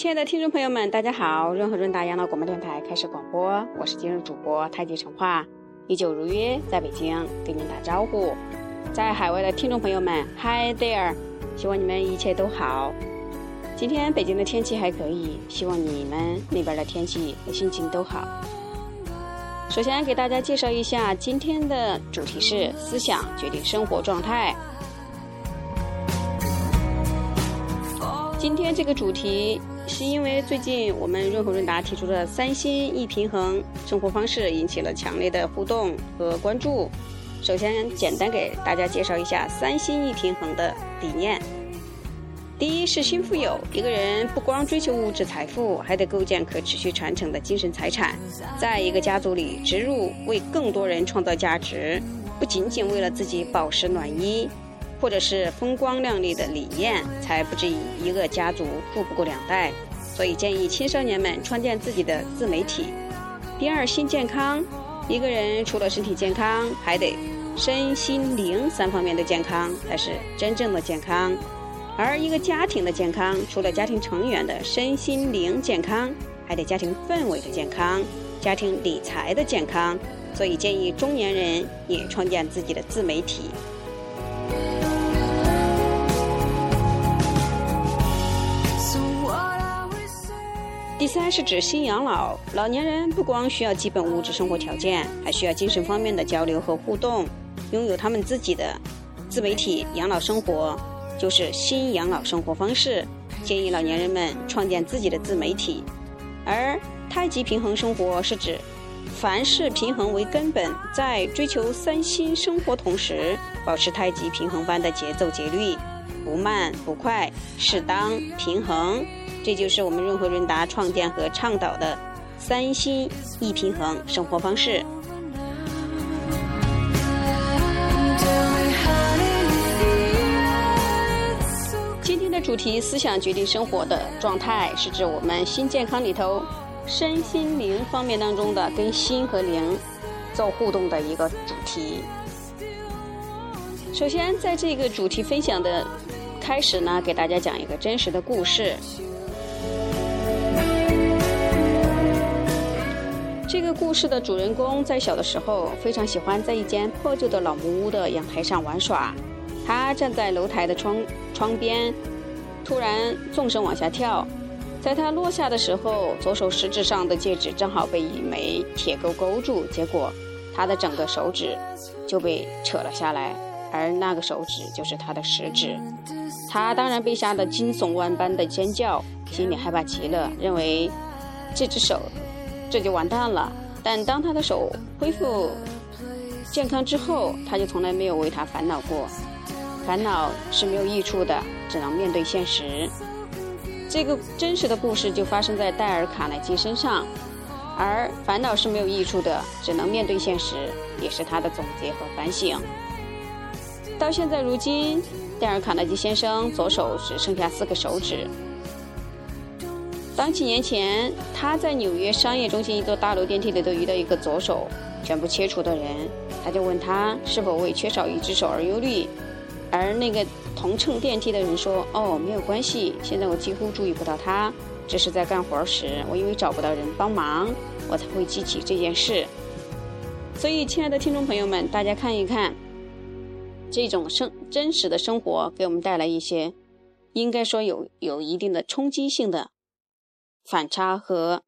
亲爱的听众朋友们，大家好！润和润达养老广播电台开始广播，我是今日主播太极陈化，依旧如约在北京给您打招呼。在海外的听众朋友们，Hi there！希望你们一切都好。今天北京的天气还可以，希望你们那边的天气和心情都好。首先给大家介绍一下今天的主题是思想决定生活状态。今天这个主题是因为最近我们润和润达提出的三心一平衡生活方式引起了强烈的互动和关注。首先简单给大家介绍一下三心一平衡的理念。第一是新富有，一个人不光追求物质财富，还得构建可持续传承的精神财产，在一个家族里植入为更多人创造价值，不仅仅为了自己饱食暖衣。或者是风光亮丽的理念，才不至于一个家族富不过两代。所以建议青少年们创建自己的自媒体。第二，心健康，一个人除了身体健康，还得身心灵三方面的健康才是真正的健康。而一个家庭的健康，除了家庭成员的身心灵健康，还得家庭氛围的健康，家庭理财的健康。所以建议中年人也创建自己的自媒体。第三是指新养老，老年人不光需要基本物质生活条件，还需要精神方面的交流和互动，拥有他们自己的自媒体养老生活，就是新养老生活方式。建议老年人们创建自己的自媒体。而太极平衡生活是指，凡事平衡为根本，在追求三心生活同时，保持太极平衡般的节奏节律，不慢不快，适当平衡。这就是我们润和润达创建和倡导的三心一平衡生活方式。今天的主题“思想决定生活的状态”是指我们心健康里头身心灵方面当中的跟心和灵做互动的一个主题。首先，在这个主题分享的开始呢，给大家讲一个真实的故事。这个故事的主人公在小的时候非常喜欢在一间破旧的老木屋的阳台上玩耍。他站在楼台的窗窗边，突然纵身往下跳。在他落下的时候，左手食指上的戒指正好被一枚铁钩勾住，结果他的整个手指就被扯了下来，而那个手指就是他的食指。他当然被吓得惊悚万般的尖叫，心里害怕极了，认为这只手。这就完蛋了。但当他的手恢复健康之后，他就从来没有为他烦恼过。烦恼是没有益处的，只能面对现实。这个真实的故事就发生在戴尔·卡耐基身上，而烦恼是没有益处的，只能面对现实，也是他的总结和反省。到现在如今，戴尔·卡耐基先生左手只剩下四个手指。当几年前，他在纽约商业中心一座大楼电梯里头遇到一个左手全部切除的人，他就问他是否为缺少一只手而忧虑，而那个同乘电梯的人说：“哦，没有关系，现在我几乎注意不到他，只是在干活时，我因为找不到人帮忙，我才会记起这件事。”所以，亲爱的听众朋友们，大家看一看，这种生真实的生活给我们带来一些，应该说有有一定的冲击性的。反差和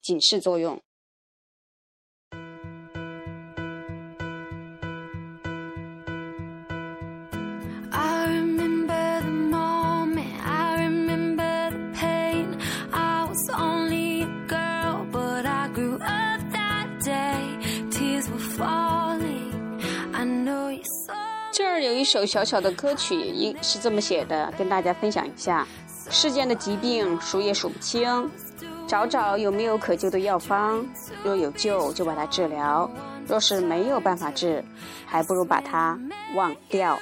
警示作用。这儿有一首小小的歌曲，一是这么写的，跟大家分享一下。世间的疾病数也数不清，找找有没有可救的药方。若有救，就把它治疗；若是没有办法治，还不如把它忘掉。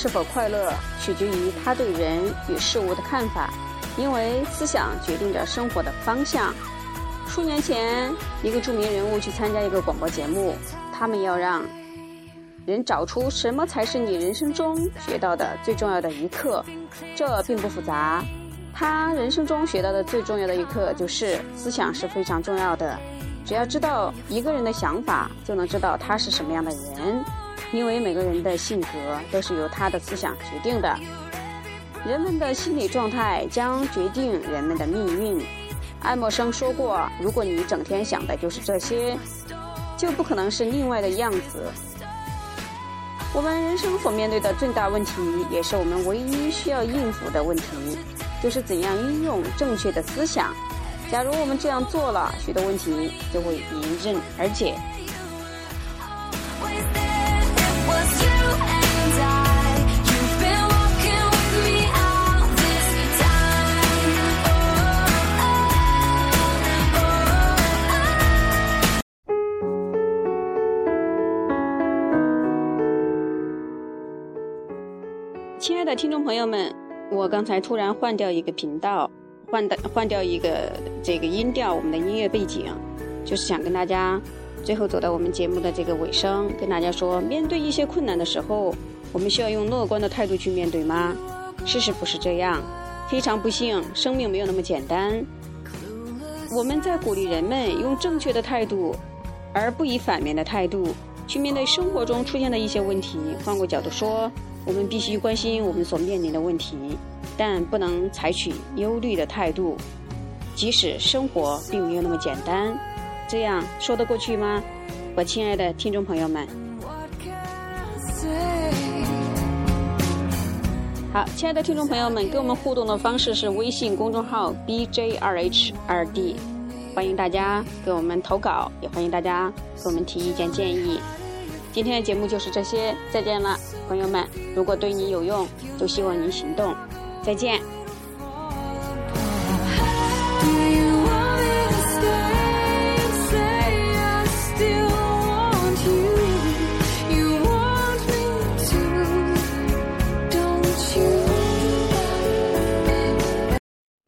是否快乐，取决于他对人与事物的看法，因为思想决定着生活的方向。数年前，一个著名人物去参加一个广播节目，他们要让人找出什么才是你人生中学到的最重要的一课。这并不复杂，他人生中学到的最重要的一课就是思想是非常重要的。只要知道一个人的想法，就能知道他是什么样的人。因为每个人的性格都是由他的思想决定的，人们的心理状态将决定人们的命运。爱默生说过：“如果你整天想的就是这些，就不可能是另外的样子。”我们人生所面对的最大问题，也是我们唯一需要应付的问题，就是怎样运用正确的思想。假如我们这样做了，许多问题就会迎刃而解。亲爱的听众朋友们，我刚才突然换掉一个频道，换的换掉一个这个音调，我们的音乐背景，就是想跟大家最后走到我们节目的这个尾声，跟大家说，面对一些困难的时候，我们需要用乐观的态度去面对吗？事实不是这样，非常不幸，生命没有那么简单。我们在鼓励人们用正确的态度，而不以反面的态度去面对生活中出现的一些问题。换个角度说。我们必须关心我们所面临的问题，但不能采取忧虑的态度。即使生活并没有那么简单，这样说得过去吗？我亲爱的听众朋友们，好，亲爱的听众朋友们，跟我们互动的方式是微信公众号 b j 二 h 二 d，欢迎大家给我们投稿，也欢迎大家给我们提意见建议。今天的节目就是这些，再见了，朋友们。如果对你有用，就希望您行动。再见。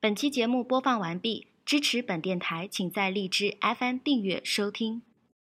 本期节目播放完毕，支持本电台，请在荔枝 FM 订阅收听。